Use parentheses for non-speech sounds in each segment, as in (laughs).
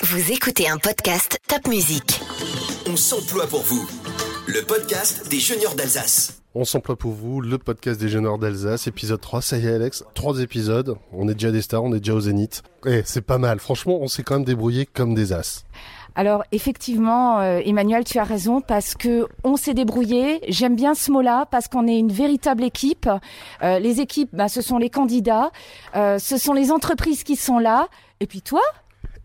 Vous écoutez un podcast Top Musique. On s'emploie pour vous. Le podcast des juniors d'Alsace. On s'emploie pour vous, le podcast des juniors d'Alsace, épisode 3, ça y est Alex, trois épisodes, on est déjà des stars, on est déjà au zénith. Et c'est pas mal, franchement on s'est quand même débrouillé comme des as. Alors effectivement, euh, Emmanuel, tu as raison parce que on s'est débrouillé. J'aime bien ce mot-là parce qu'on est une véritable équipe. Euh, les équipes, bah, ce sont les candidats, euh, ce sont les entreprises qui sont là. Et puis toi,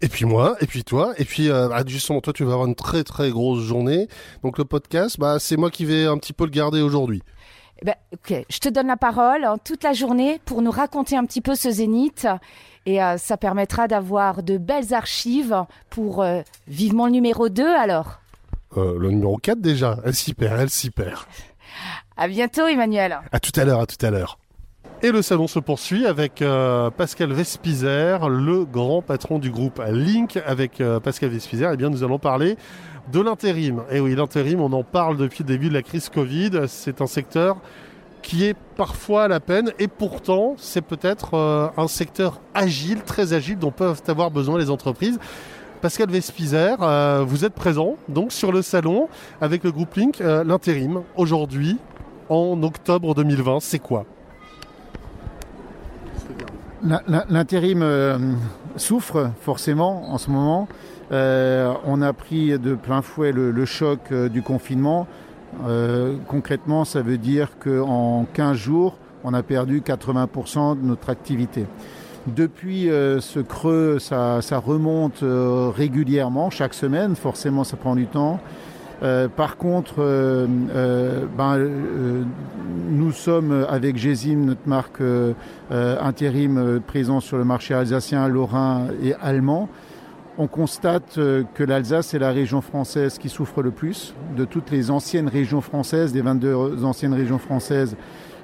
Et puis moi, et puis toi, et puis euh, ah, justement toi tu vas avoir une très très grosse journée. Donc le podcast, bah c'est moi qui vais un petit peu le garder aujourd'hui. Eh ben, ok, je te donne la parole hein, toute la journée pour nous raconter un petit peu ce zénith. Et euh, ça permettra d'avoir de belles archives pour euh, vivement le numéro 2 alors. Euh, le numéro 4 déjà, elle s'y perd, elle s'y perd. À bientôt Emmanuel. À tout à l'heure, à tout à l'heure. Et le salon se poursuit avec euh, Pascal Vespizer, le grand patron du groupe Link. Avec euh, Pascal Vespizer, eh bien, nous allons parler de l'intérim. Et oui, l'intérim, on en parle depuis le début de la crise Covid. C'est un secteur qui est parfois à la peine et pourtant c'est peut-être euh, un secteur agile, très agile dont peuvent avoir besoin les entreprises. Pascal Vespizer, vous êtes présent donc sur le salon avec le groupe Link, l'intérim aujourd'hui en octobre 2020, c'est quoi? L'intérim euh, souffre forcément en ce moment. Euh, on a pris de plein fouet le, choc euh, du confinement. Concrètement, ça veut dire qu'en 15 jours, on a perdu 80% de notre activité. Depuis ce creux, ça, remonte régulièrement, chaque semaine. Forcément, ça prend du temps. Euh, par contre, euh, euh, ben, nous sommes avec Gésim, notre marque intérim euh, présent sur le marché alsacien, lorrain et allemand. On constate que l'Alsace est la région française qui souffre le plus. De toutes les anciennes régions françaises, des 22 anciennes régions françaises,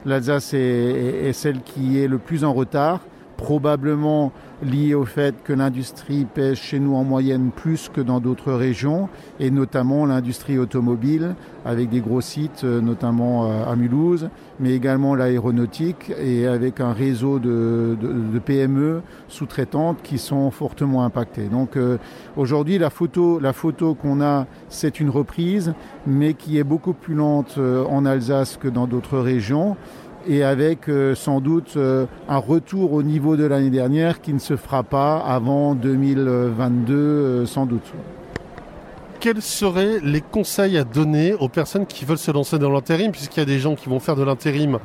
l'Alsace est celle qui est le plus en retard, probablement lié au fait que l'industrie pèse chez nous en moyenne plus que dans d'autres régions, et notamment l'industrie automobile, avec des gros sites, euh, notamment euh, à Mulhouse, mais également l'aéronautique, et avec un réseau de, PME sous-traitantes qui sont fortement impactées. Donc euh, aujourd'hui, la photo, la photo qu'on a, c'est une reprise, mais qui est beaucoup plus lente en Alsace que dans d'autres régions et avec euh, sans doute euh, un retour au niveau de l'année dernière qui ne se fera pas avant 2022 euh, sans doute. Quels seraient les conseils à donner aux personnes qui veulent se lancer dans l'intérim, puisqu'il y a des gens qui vont faire de l'intérim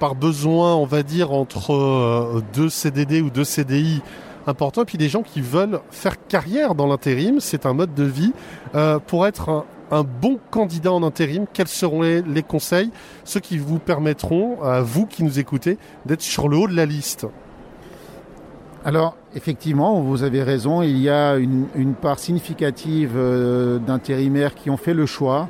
par besoin, on va dire, entre deux CDD ou deux CDI importants, puis des gens qui veulent faire carrière dans l'intérim, c'est un mode de vie. Pour être un bon candidat en intérim, quels seront les, conseils, ceux qui vous permettront, à vous qui nous écoutez, d'être sur le haut de la liste? Alors effectivement, vous avez raison, il y a une, part significative euh, d'intérimaires qui ont fait le choix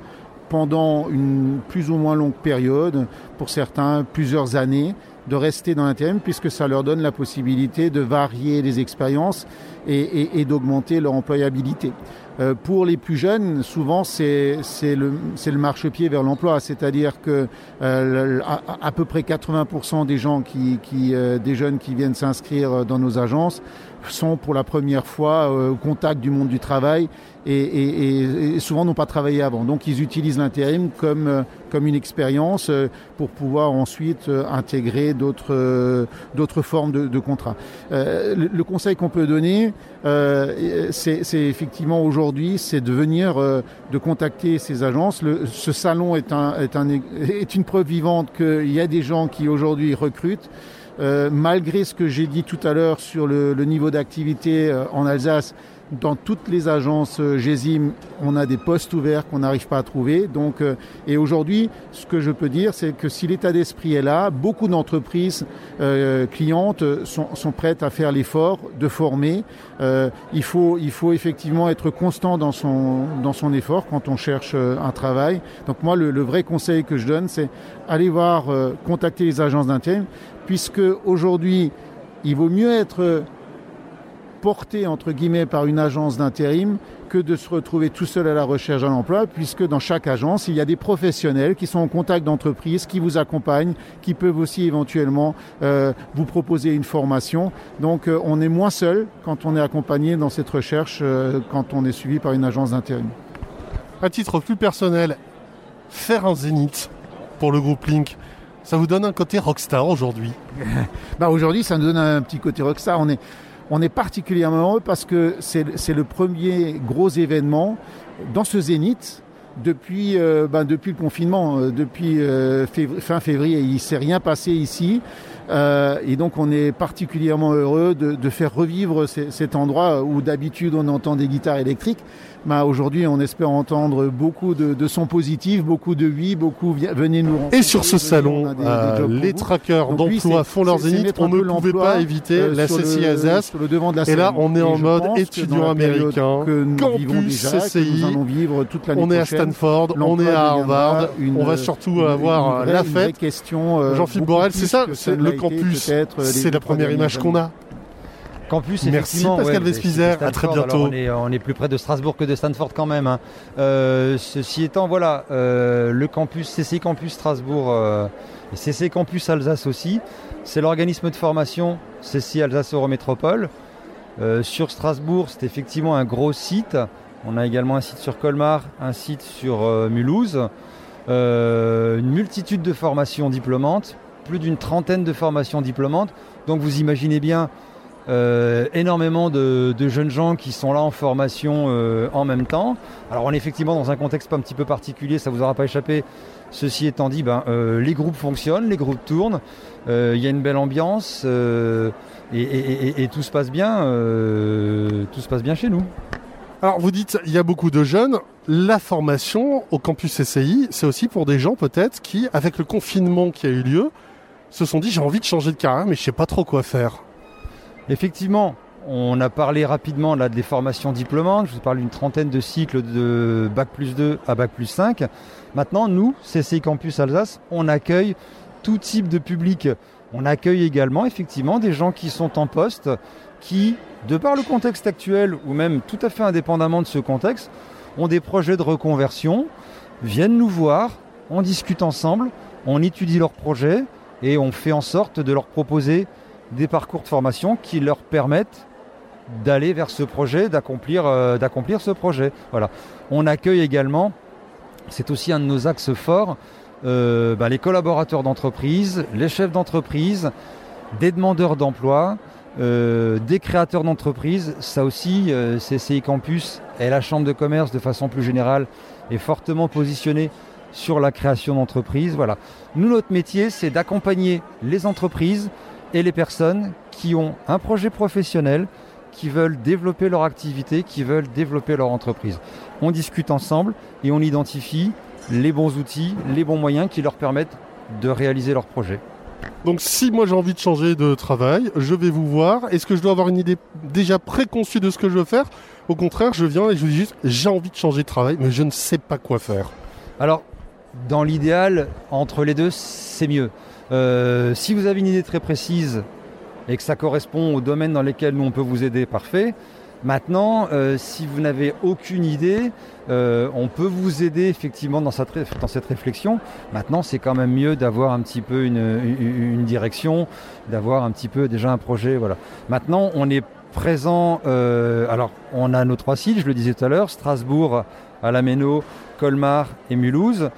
pendant une plus ou moins longue période, pour certains plusieurs années, de rester dans l'intérim puisque ça leur donne la possibilité de varier les expériences et d'augmenter leur employabilité. Euh, pour les plus jeunes, souvent c'est le, le marchepied vers l'emploi, c'est-à-dire que euh, à peu près 80% des gens qui, qui euh, des jeunes qui viennent s'inscrire dans nos agences sont pour la première fois euh, au contact du monde du travail et, souvent n'ont pas travaillé avant. Donc ils utilisent l'intérim comme, euh, comme une expérience euh, pour pouvoir ensuite intégrer d'autres d'autres formes de, de contrats. Le, conseil qu'on peut donner, c'est effectivement aujourd'hui, c'est de venir, de contacter ces agences. Le, ce salon est, un, est, un, est une preuve vivante qu'il y a des gens qui aujourd'hui recrutent. Euh, malgré ce que j'ai dit tout à l'heure sur le, niveau d'activité euh, en Alsace, dans toutes les agences euh, GESIM, on a des postes ouverts qu'on n'arrive pas à trouver. Donc, et aujourd'hui, ce que je peux dire, c'est que si l'état d'esprit est là, beaucoup d'entreprises euh, clientes sont, prêtes à faire l'effort de former. Il, faut, il faut effectivement être constant dans son, dans son effort quand on cherche un travail. Donc moi, le, le vrai conseil que je donne, c'est aller voir, contacter les agences d'intérim, puisque aujourd'hui, il vaut mieux être porté par une agence d'intérim que de se retrouver tout seul à la recherche d'un emploi, puisque dans chaque agence, il y a des professionnels qui sont en contact d'entreprise, qui vous accompagnent, qui peuvent aussi éventuellement euh, vous proposer une formation. Donc euh, on est moins seul quand on est accompagné dans cette recherche, euh, quand on est suivi par une agence d'intérim. À titre plus personnel, faire un zénith pour le groupe Link, ça vous donne un côté rockstar aujourd'hui (laughs) bah Aujourd'hui, ça nous donne un petit côté rockstar. On est, on est particulièrement heureux parce que c'est le premier gros événement dans ce zénith depuis, euh, ben depuis le confinement, euh, depuis euh, fin février. Il ne s'est rien passé ici. Et donc on est particulièrement heureux de, de faire revivre cet endroit où d'habitude on entend des guitares électriques. Bah, aujourd'hui, on espère entendre beaucoup de, sons positifs, beaucoup de oui, beaucoup venez nous rencontrer. Et sur ce salon, euh, les trackers d'emploi font leurs zénith. On ne pouvait pas éviter euh, la CCI Alsace. Le devant de la et là, on est en mode étudiant américain. Campus CCI. on est à Stanford, on est à Harvard. on va surtout avoir la fête. Euh, Jean-Philippe Borel, c'est ça, le campus. C'est la première image qu'on a campus. Merci Pascal ouais, à très bientôt. on, est, plus près de Strasbourg que de Stanford quand même. Hein. Euh, ceci étant, voilà, euh, le campus CC Campus Strasbourg euh, et CC Campus Alsace aussi, c'est l'organisme de formation CC Alsace Eurométropole. sur Strasbourg, c'est effectivement un gros site. On a également un site sur Colmar, un site sur Mulhouse, une multitude de formations diplômantes, plus d'une trentaine de formations diplômantes. Donc vous imaginez bien euh, énormément de, jeunes gens qui sont là en formation euh, en même temps. Alors on est effectivement dans un contexte un petit peu particulier, ça vous aura pas échappé. Ceci étant dit, ben, euh, les groupes fonctionnent, les groupes tournent, il y a une belle ambiance et, tout se passe bien, tout se passe bien chez nous. Alors vous dites, il y a beaucoup de jeunes. La formation au campus SCI, c'est aussi pour des gens peut-être qui, avec le confinement qui a eu lieu, se sont dit j'ai envie de changer de carrière mais je sais pas trop quoi faire. Effectivement, on a parlé rapidement là, des formations diplômantes. Je vous parle d'une trentaine de cycles de Bac plus 2 à Bac plus 5. Maintenant, nous, CCI Campus Alsace, on accueille tout type de public. On accueille également effectivement des gens qui sont en poste, qui, de par le contexte actuel, ou même tout à fait indépendamment de ce contexte, ont des projets de reconversion, viennent nous voir, on discute ensemble, on étudie leurs projets et on fait en sorte de leur proposer des parcours de formation qui leur permettent d'aller vers ce projet, d'accomplir, euh, ce projet. Voilà. On accueille également, c'est aussi un de nos axes forts, euh, bah, les collaborateurs d'entreprise, les chefs d'entreprise, des demandeurs d'emploi, euh, des créateurs d'entreprise. Ça aussi, CCI Campus et la Chambre de commerce de façon plus générale est fortement positionnée sur la création d'entreprises. Voilà. Nous, notre métier, c'est d'accompagner les entreprises et les personnes qui ont un projet professionnel, qui veulent développer leur activité, qui veulent développer leur entreprise. On discute ensemble et on identifie les bons outils, les bons moyens qui leur permettent de réaliser leur projet. Donc si moi j'ai envie de changer de travail, je vais vous voir. Est-ce que je dois avoir une idée déjà préconçue de ce que je veux faire? Au contraire, je viens et je vous dis juste j'ai envie de changer de travail, mais je ne sais pas quoi faire. Alors, dans l'idéal, entre les deux, c'est mieux. Euh, si vous avez une idée très précise et que ça correspond au domaine dans lequel nous on peut vous aider, parfait. Maintenant, euh, si vous n'avez aucune idée, euh, on peut vous aider effectivement dans cette, réflexion. Maintenant, c'est quand même mieux d'avoir un petit peu une, direction, d'avoir un petit peu déjà un projet. Voilà. Maintenant, on est présent. alors, on a nos trois sites, je le disais tout à l'heure, Strasbourg, Alameno, Colmar et Mulhouse.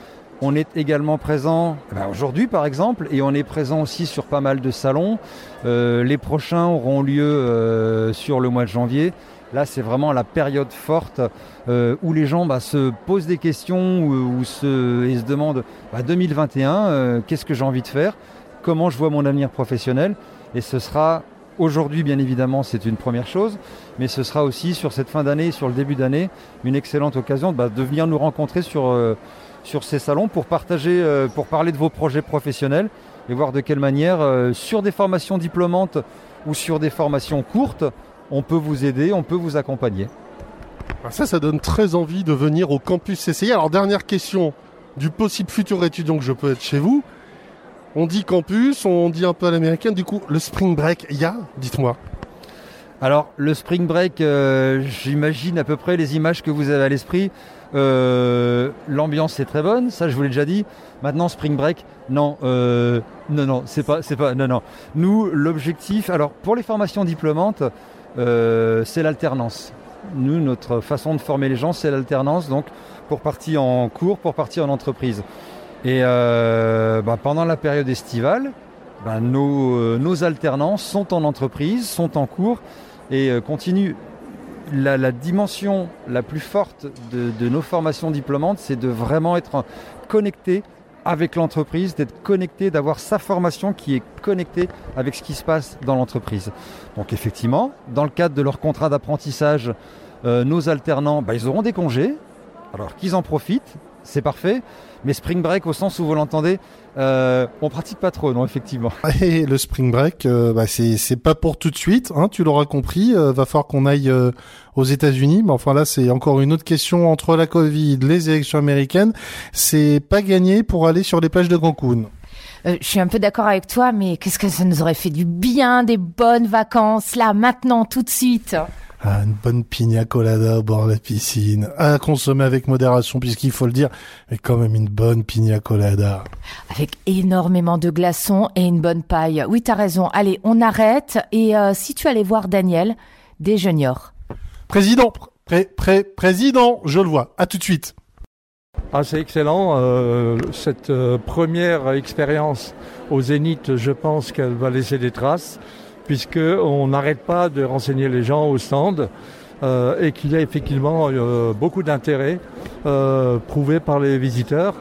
On est également présent eh ben, aujourd'hui par exemple et on est présent aussi sur pas mal de salons. Euh, les prochains auront lieu euh, sur le mois de janvier. Là, c'est vraiment la période forte euh, où les gens bah, se posent des questions ou, se, et se demandent 2021, bah, qu'est-ce que j'ai envie de faire? Comment je vois mon avenir professionnel? Et ce sera aujourd'hui, bien évidemment, c'est une première chose, mais ce sera aussi sur cette fin d'année, sur le début d'année, une excellente occasion bah, de venir nous rencontrer sur sur ces salons pour partager, euh, pour parler de vos projets professionnels et voir de quelle manière, euh, sur des formations diplômantes ou sur des formations courtes, on peut vous aider, on peut vous accompagner. Ah, ça, ça donne très envie de venir au campus CCI. Alors, dernière question du possible futur étudiant que je peux être chez vous. On dit campus, on dit un peu à l'américaine. Du coup, le spring break, il y a Dites-moi. Alors, le spring break, euh, j'imagine à peu près les images que vous avez à l'esprit. Euh, L'ambiance est très bonne, ça je vous l'ai déjà dit. Maintenant, spring break, non, euh, non, non, c'est pas, c'est pas, non, non. Nous, l'objectif, alors pour les formations diplômantes, euh, c'est l'alternance. Nous, notre façon de former les gens, c'est l'alternance. Donc, pour partir en cours, pour partir en entreprise. Et bah, pendant la période estivale, bah, nos, nos sont en entreprise, sont en cours et continuent. La, dimension la plus forte de, de nos formations diplômantes, c'est de vraiment être connecté avec l'entreprise, d'être connecté, d'avoir sa formation qui est connectée avec ce qui se passe dans l'entreprise. Donc effectivement, dans le cadre de leur contrat d'apprentissage, euh, nos alternants, bah, ils auront des congés, alors qu'ils en profitent, c'est parfait. Mais spring break, au sens où vous l'entendez, euh, on pratique pas trop, non, effectivement. (laughs) Et le spring break, euh, bah, c'est c'est pas pour tout de suite, hein, tu l'auras compris. euh, va falloir qu'on aille euh, aux États-Unis, mais enfin là, c'est encore une autre question entre la Covid, les élections américaines. C'est pas gagné pour aller sur les plages de Cancun. Euh, je suis un peu d'accord avec toi, mais qu'est-ce que ça nous aurait fait du bien, des bonnes vacances, là, maintenant, tout de suite? Ah, une bonne pina colada au bord de la piscine, à consommer avec modération, puisqu'il faut le dire, mais quand même une bonne pina colada. Avec énormément de glaçons et une bonne paille. Oui, t'as raison. Allez, on arrête. Et euh, si tu allais voir Daniel, des juniors. Président, pré, pré, président, je le vois. À tout de suite. Ah, c'est excellent. Euh, cette euh, première expérience au Zénith, je pense qu'elle va laisser des traces, puisqu'on n'arrête pas de renseigner les gens au stand euh, et qu'il y a effectivement euh, beaucoup d'intérêt euh, prouvé par les visiteurs.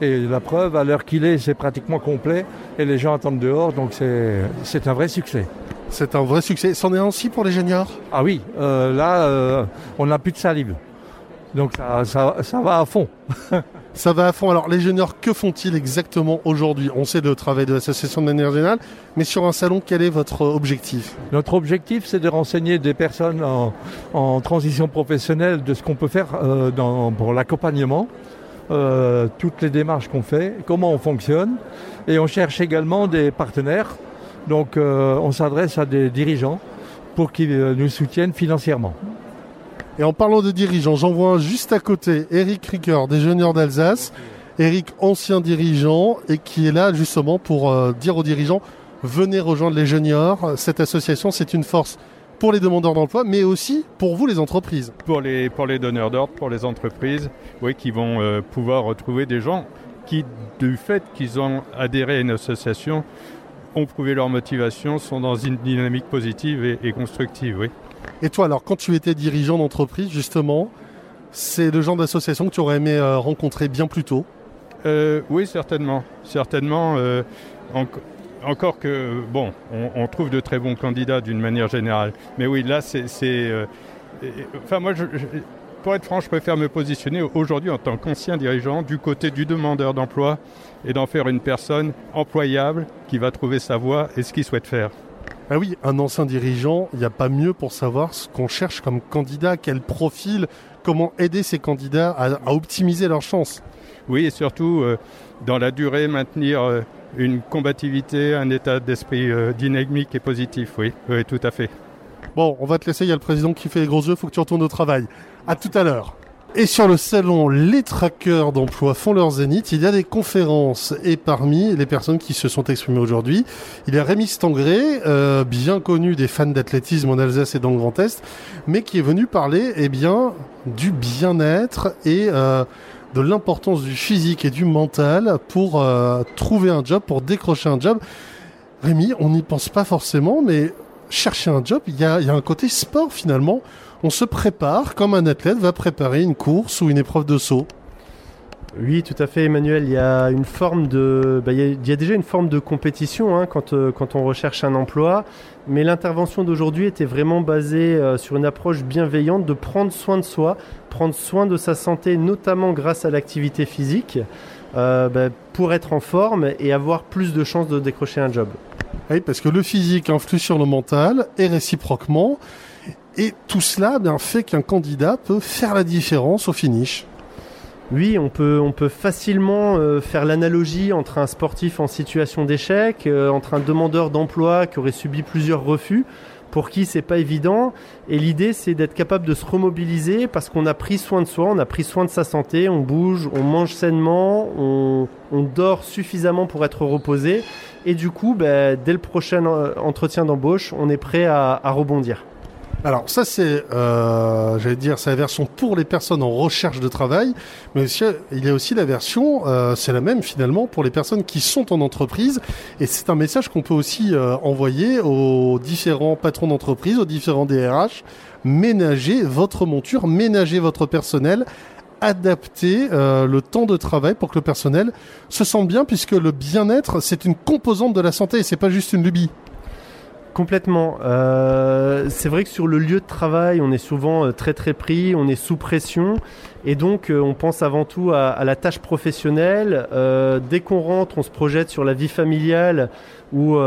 Et la preuve, à l'heure qu'il est, c'est pratiquement complet et les gens attendent dehors, donc c'est un vrai succès. C'est un vrai succès. C'en est aussi pour les juniors? Ah oui, là, on n'a plus de salive. Donc ça, ça, ça va à fond. (laughs) Ça va à fond. Alors, les juniors, que font-ils exactement aujourd'hui? On sait le travail de l'association de manière générale, mais sur un salon, quel est votre objectif? Notre objectif, c'est de renseigner des personnes en, transition professionnelle de ce qu'on peut faire euh, dans, pour l'accompagnement, euh, toutes les démarches qu'on fait, comment on fonctionne. Et on cherche également des partenaires. Donc euh, on s'adresse à des dirigeants pour qu'ils nous soutiennent financièrement. Et en parlant de dirigeants, j'en vois un juste à côté, Eric Ricker, des juniors d'Alsace. Eric, ancien dirigeant, et qui est là justement pour euh, dire aux dirigeants, venez rejoindre les juniors. Cette association, c'est une force pour les demandeurs d'emploi, mais aussi pour vous, les entreprises. pour les, donneurs d'ordre, pour les entreprises, oui, qui vont euh, pouvoir retrouver des gens qui, du fait qu'ils ont adhéré à une association, ont prouvé leur motivation, sont dans une dynamique positive et, et constructive, oui. Et toi, alors, quand tu étais dirigeant d'entreprise, justement, c'est le genre d'association que tu aurais aimé euh, rencontrer bien plus tôt? Euh, oui, certainement. Certainement. euh, enc- encore que, bon, on, trouve de très bons candidats d'une manière générale. Mais oui, là, c'est. enfin, moi, pour être franc, je préfère me positionner aujourd'hui en tant qu'ancien dirigeant du côté du demandeur d'emploi et d'en faire une personne employable qui va trouver sa voie et ce qu'il souhaite faire. Ah oui, un ancien dirigeant, il n'y a pas mieux pour savoir ce qu'on cherche comme candidat, quel profil, comment aider ces candidats à, à optimiser leurs chances. Oui, et surtout, euh, dans la durée, maintenir euh, une combativité, un état d'esprit euh, dynamique et positif, oui, oui, tout à fait. Bon, on va te laisser, il y a le président qui fait les gros yeux, faut que tu retournes au travail. À tout à l'heure. Et sur le salon, les traqueurs d'emploi font leur zénith. Il y a des conférences et parmi les personnes qui se sont exprimées aujourd'hui, il y a Rémi Stangré, euh, bien connu des fans d'athlétisme en Alsace et dans le Grand Est, mais qui est venu parler, eh bien, du bien-être et euh, de l'importance du physique et du mental pour euh, trouver un job, pour décrocher un job. Rémi, on n'y pense pas forcément, mais chercher un job, il y a, y a un côté sport finalement. On se prépare comme un athlète va préparer une course ou une épreuve de saut. Oui, tout à fait, Emmanuel. Il y a une forme de, bah, il, y a, il y a déjà une forme de compétition hein, quand, euh, quand on recherche un emploi. Mais l'intervention d'aujourd'hui était vraiment basée euh, sur une approche bienveillante de prendre soin de soi, prendre soin de sa santé, notamment grâce à l'activité physique, euh, bah, pour être en forme et avoir plus de chances de décrocher un job. Oui, parce que le physique influe sur le mental et réciproquement. Et tout cela bien, fait qu'un candidat peut faire la différence au finish. Oui, on peut, on peut facilement euh, faire l'analogie entre un sportif en situation d'échec, euh, entre un demandeur d'emploi qui aurait subi plusieurs refus. pour qui c'est pas évident. Et l'idée, c'est d'être capable de se remobiliser parce qu'on a pris soin de soi, on a pris soin de sa santé, on bouge, on mange sainement, on, dort suffisamment pour être reposé. Et du coup, ben, dès le prochain euh, entretien d'embauche, on est prêt à rebondir. Alors ça c'est, euh, j'allais dire, c'est la version pour les personnes en recherche de travail, mais il y a aussi la version, euh, c'est la même finalement pour les personnes qui sont en entreprise, et c'est un message qu'on peut aussi euh, envoyer aux différents patrons d'entreprise, aux différents DRH, ménagez votre monture, ménagez votre personnel, adaptez euh, le temps de travail pour que le personnel se sente bien, puisque le bien-être c'est une composante de la santé, et c'est pas juste une lubie. Complètement. Euh, c'est vrai que sur le lieu de travail, on est souvent euh, très très pris, on est sous pression, et donc euh, on pense avant tout à, la tâche professionnelle. dès qu'on rentre, on se projette sur la vie familiale ou,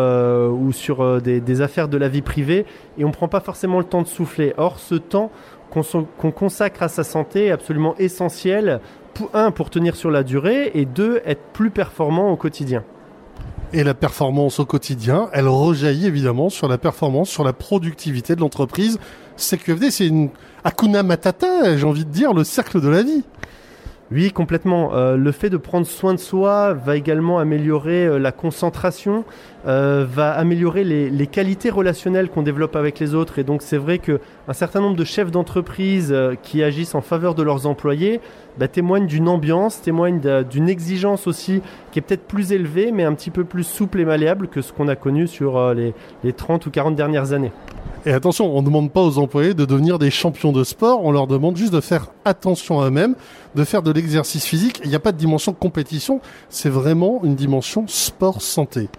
sur des, affaires de la vie privée, et on ne prend pas forcément le temps de souffler. Or, ce temps qu'on consacre à sa santé est absolument essentiel. Pour, un, pour tenir sur la durée, et deux, être plus performant au quotidien et la performance au quotidien, elle rejaillit évidemment sur la performance, sur la productivité de l'entreprise. CQFD, c'est une Akuna Matata, j'ai envie de dire, le cercle de la vie. Oui, complètement. Euh, le fait de prendre soin de soi va également améliorer euh, la concentration, euh, va améliorer les, qualités relationnelles qu'on développe avec les autres. Et donc c'est vrai qu'un certain nombre de chefs d'entreprise qui agissent en faveur de leurs employés bah, témoignent d'une ambiance, témoignent d'une exigence aussi qui est peut-être plus élevée, mais un petit peu plus souple et malléable que ce qu'on a connu sur les, les 30 ou 40 dernières années. Et attention, on ne demande pas aux employés de devenir des champions de sport, on leur demande juste de faire attention à eux-mêmes, de faire de l'exercice physique. Il n'y a pas de dimension compétition, c'est vraiment une dimension sport-santé.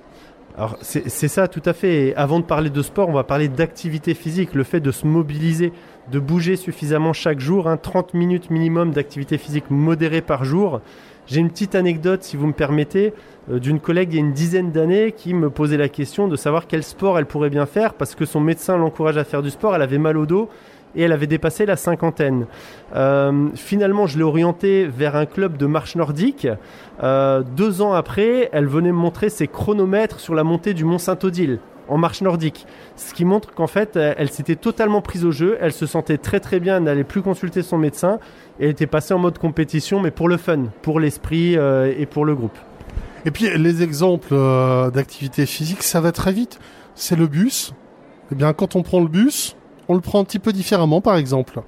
Alors c'est ça tout à fait. Avant de parler de sport, on va parler d'activité physique, le fait de se mobiliser, de bouger suffisamment chaque jour, 30 hein, minutes minimum d'activité physique modérée par jour. J'ai une petite anecdote, si vous me permettez, euh, d'une collègue il y a une dizaine d'années qui me posait la question de savoir quel sport elle pourrait bien faire parce que son médecin l'encourage à faire du sport, elle avait mal au dos et elle avait dépassé la cinquantaine. Euh, finalement, je l'ai orientée vers un club de marche nordique. Euh, deux ans après, elle venait me montrer ses chronomètres sur la montée du mont Saint-Odile en marche nordique. Ce qui montre qu'en fait, elle s'était totalement prise au jeu, elle se sentait très très bien, elle n'allait plus consulter son médecin, et elle était passée en mode compétition, mais pour le fun, pour l'esprit euh, et pour le groupe. Et puis les exemples euh, d'activité physique, ça va très vite. C'est le bus. Eh bien, quand on prend le bus, on le prend un petit peu différemment, par exemple.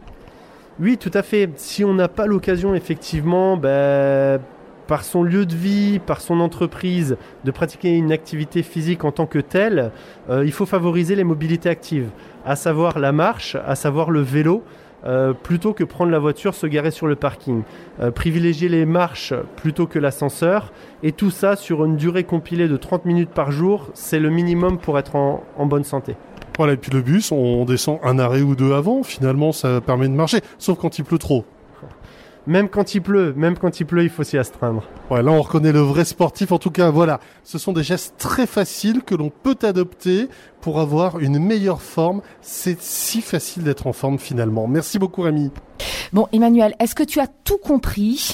Oui, tout à fait. Si on n'a pas l'occasion, effectivement, ben, par son lieu de vie, par son entreprise, de pratiquer une activité physique en tant que telle, euh, il faut favoriser les mobilités actives, à savoir la marche, à savoir le vélo. Euh, plutôt que prendre la voiture, se garer sur le parking. Euh, privilégier les marches plutôt que l'ascenseur. Et tout ça sur une durée compilée de 30 minutes par jour, c'est le minimum pour être en, en bonne santé. Voilà, et puis le bus, on descend un arrêt ou deux avant, finalement ça permet de marcher, sauf quand il pleut trop. Même quand il pleut, même quand il pleut, il faut s'y astreindre. Ouais, là on reconnaît le vrai sportif. En tout cas, voilà, ce sont des gestes très faciles que l'on peut adopter pour avoir une meilleure forme. C'est si facile d'être en forme finalement. Merci beaucoup Rémi. Bon, Emmanuel, est-ce que tu as tout compris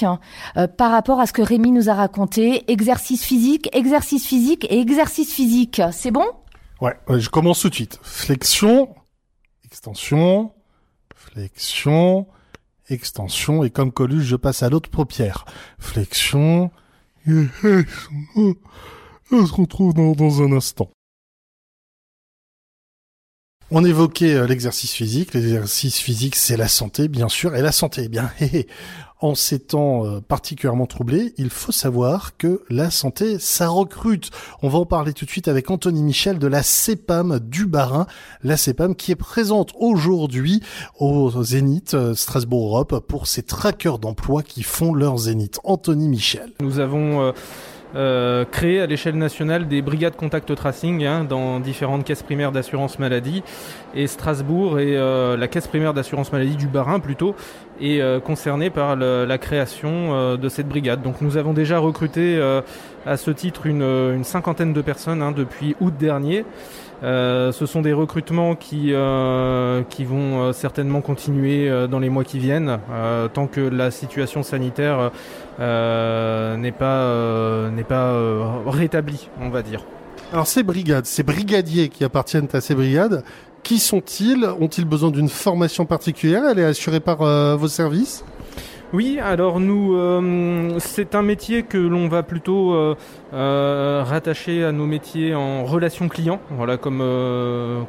euh, par rapport à ce que Rémi nous a raconté? Exercice physique, exercice physique et exercice physique, c'est bon? Ouais, je commence tout de suite. Flexion, extension, flexion, extension, et comme Coluche, je passe à l'autre paupière. Flexion, on se retrouve dans, un instant? On évoquait euh, l'exercice physique. L'exercice physique, c'est la santé, bien sûr. Et la santé, eh bien, (laughs) en ces temps euh, particulièrement troublés, il faut savoir que la santé, ça recrute. On va en parler tout de suite avec Anthony Michel de la CEPAM du Barin, la CEPAM qui est présente aujourd'hui au Zénith euh, Strasbourg Europe pour ces trackers d'emploi qui font leur Zénith. Anthony Michel. Nous avons euh, euh, créer à l'échelle nationale des brigades contact tracing hein, dans différentes caisses primaires d'assurance maladie. Et Strasbourg et euh, la caisse primaire d'assurance maladie du Barin plutôt est euh, concernée par la création de cette brigade. Donc nous avons déjà recruté à ce titre une, cinquantaine de personnes hein, depuis août dernier. Euh, ce sont des recrutements qui, euh, qui vont euh, certainement continuer dans les mois qui viennent, tant que la situation sanitaire n'est pas, n'est pas rétablie, on va dire. Alors ces brigades, ces brigadiers qui appartiennent à ces brigades, Qui sont-ils? Ont-ils besoin d'une formation particulière? Elle est assurée par vos services? Oui, alors nous, euh, c'est un métier que l'on va plutôt euh, euh, rattacher à nos métiers en relation client, voilà comme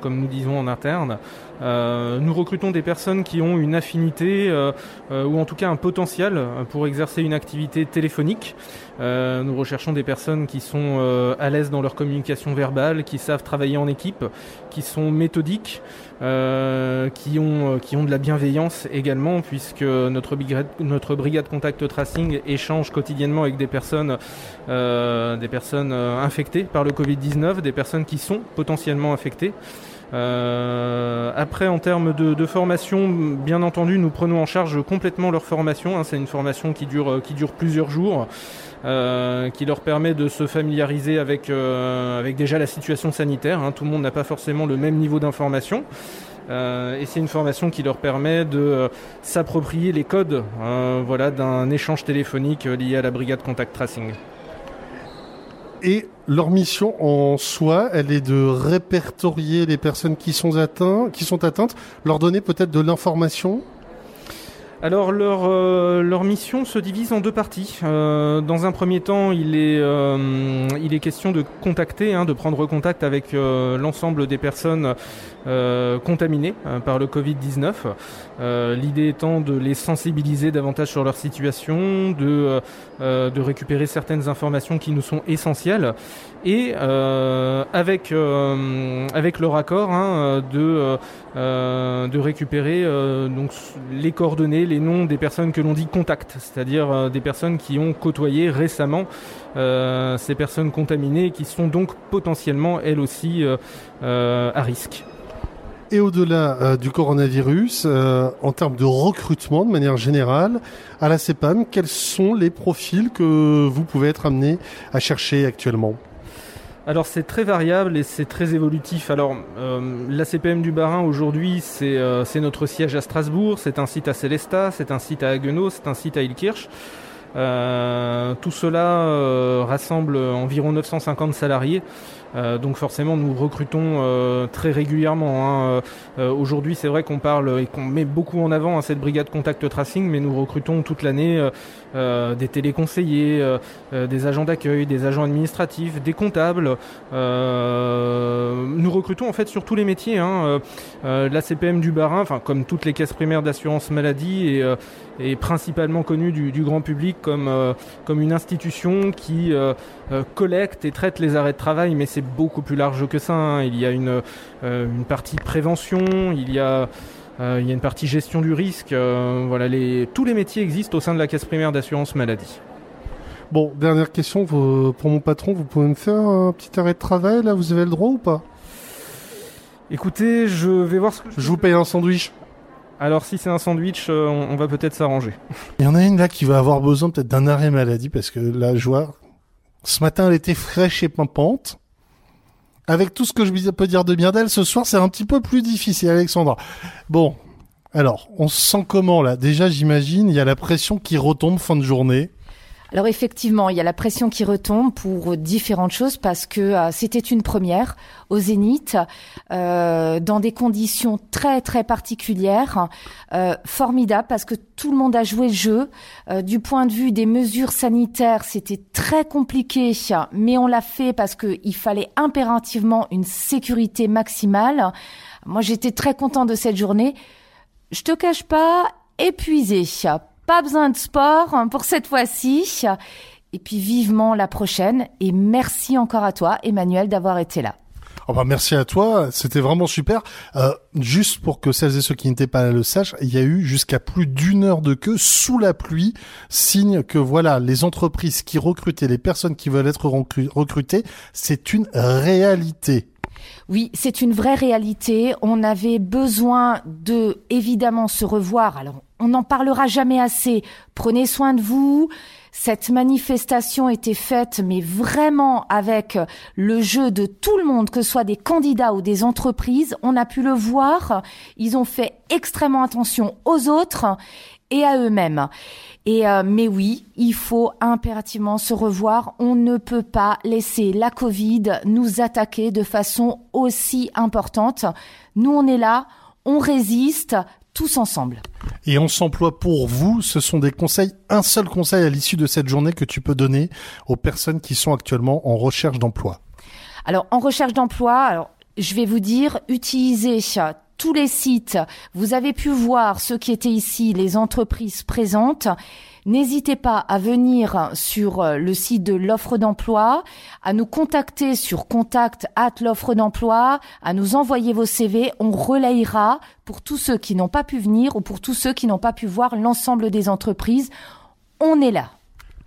comme nous disons en interne. Nous recrutons des personnes qui ont une affinité ou en tout cas un potentiel pour exercer une activité téléphonique. nous recherchons des personnes qui sont à l'aise dans leur communication verbale, qui savent travailler en équipe, qui sont méthodiques. Euh, qui, ont, euh, qui ont de la bienveillance également, puisque notre brigade, notre brigade contact tracing échange quotidiennement avec des personnes, euh, des personnes infectées par le Covid-19, des personnes qui sont potentiellement infectées. Euh, après, en termes de, de, formation, bien entendu, nous prenons en charge complètement leur formation. Hein. C'est une formation qui dure, qui dure plusieurs jours. Euh, qui leur permet de se familiariser avec, euh, avec déjà la situation sanitaire. Hein. Tout le monde n'a pas forcément le même niveau d'information. Euh, et c'est une formation qui leur permet de euh, s'approprier les codes euh, voilà, d'un échange téléphonique lié à la brigade contact tracing. Et leur mission en soi, elle est de répertorier les personnes qui sont, atteintes, qui sont atteintes, leur donner peut-être de l'information? Alors leur, euh, leur mission se divise en deux parties. Euh, dans un premier temps, il est, euh, il est question de contacter, hein, de prendre contact avec l'ensemble des personnes contaminées par le Covid-19. L'idée étant de les sensibiliser davantage sur leur situation, de, de récupérer certaines informations qui nous sont essentielles et avec, avec leur accord hein, de, de récupérer donc, les coordonnées les noms des personnes que l'on dit contact, c'est-à-dire euh, des personnes qui ont côtoyé récemment euh, ces personnes contaminées et qui sont donc potentiellement elles aussi euh, à risque. Et au-delà du coronavirus, en termes de recrutement de manière générale, à la CEPAM, quels sont les profils que vous pouvez être amené à chercher actuellement? Alors c'est très variable et c'est très évolutif. Alors euh, la CPM du Barin aujourd'hui euh, c'est notre siège à Strasbourg, c'est un site à Célestat, c'est un site à Haguenau, c'est un site à Ilkirch. Euh, tout cela rassemble environ 950 salariés. Euh, donc forcément, nous recrutons euh, très régulièrement. Hein. Euh, aujourd'hui, c'est vrai qu'on parle et qu'on met beaucoup en avant hein, cette brigade contact tracing, mais nous recrutons toute l'année des téléconseillers, des agents d'accueil, des agents administratifs, des comptables. nous recrutons en fait sur tous les métiers. Hein. la CPM du Barin, enfin comme toutes les caisses primaires d'assurance maladie, est, est principalement connue du, du, grand public comme comme une institution qui collecte et traite les arrêts de travail, mais c'est beaucoup plus large que ça. Hein. Il y a une, euh, une partie prévention, il y a euh, il y a une partie gestion du risque. Euh, voilà, les, tous les métiers existent au sein de la caisse primaire d'assurance maladie. Bon, dernière question pour mon patron. Vous pouvez me faire un petit arrêt de travail là Vous avez le droit ou pas? Écoutez, je vais voir ce que je, je vous paye un sandwich. Alors si c'est un sandwich, on, on va peut-être s'arranger. Il y en a une là qui va avoir besoin peut-être d'un arrêt maladie parce que la joie, ce matin elle était fraîche et pimpante avec tout ce que je peux dire de bien d'elle, ce soir, c'est un petit peu plus difficile, Alexandra. Bon, alors, on se sent comment là? Déjà, j'imagine, il y a la pression qui retombe fin de journée. Alors effectivement, il y a la pression qui retombe pour différentes choses parce que euh, c'était une première au Zénith, euh, dans des conditions très très particulières, euh, formidable parce que tout le monde a joué le jeu. Euh, du point de vue des mesures sanitaires, c'était très compliqué, mais on l'a fait parce qu'il fallait impérativement une sécurité maximale. Moi, j'étais très content de cette journée. Je te cache pas, épuisé pas besoin de sport hein, pour cette fois-ci. Et puis vivement la prochaine. Et merci encore à toi, Emmanuel, d'avoir été là. Oh bah merci à toi, c'était vraiment super. Euh, juste pour que celles et ceux qui n'étaient pas là le sachent, il y a eu jusqu'à plus d'une heure de queue sous la pluie, signe que voilà, les entreprises qui recrutent les personnes qui veulent être recrutées, c'est une réalité. Oui, c'est une vraie réalité. On avait besoin de évidemment se revoir. Alors on n'en parlera jamais assez. Prenez soin de vous. Cette manifestation était faite, mais vraiment avec le jeu de tout le monde, que ce soit des candidats ou des entreprises. On a pu le voir. Ils ont fait extrêmement attention aux autres et à eux-mêmes. Et euh, mais oui, il faut impérativement se revoir. On ne peut pas laisser la Covid nous attaquer de façon aussi importante. Nous, on est là, on résiste tous ensemble. Et on s'emploie pour vous. Ce sont des conseils, un seul conseil à l'issue de cette journée que tu peux donner aux personnes qui sont actuellement en recherche d'emploi. Alors, en recherche d'emploi, alors, je vais vous dire, utilisez tous les sites. Vous avez pu voir ceux qui étaient ici, les entreprises présentes. N'hésitez pas à venir sur euh, le site de l'offre d'emploi, à nous contacter sur contact at l'offre d'emploi, à nous envoyer vos CV. On relayera pour tous ceux qui n'ont pas pu venir ou pour tous ceux qui n'ont pas pu voir l'ensemble des entreprises. On est là.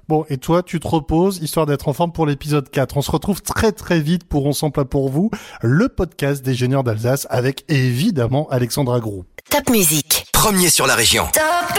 Bon, et toi, tu te reposes, histoire d'être en forme pour l'épisode 4. On se retrouve très très vite pour On s'emploie pour vous, le podcast des génieurs d'Alsace avec évidemment Alexandra Grou. Top musique. Premier sur la région. Top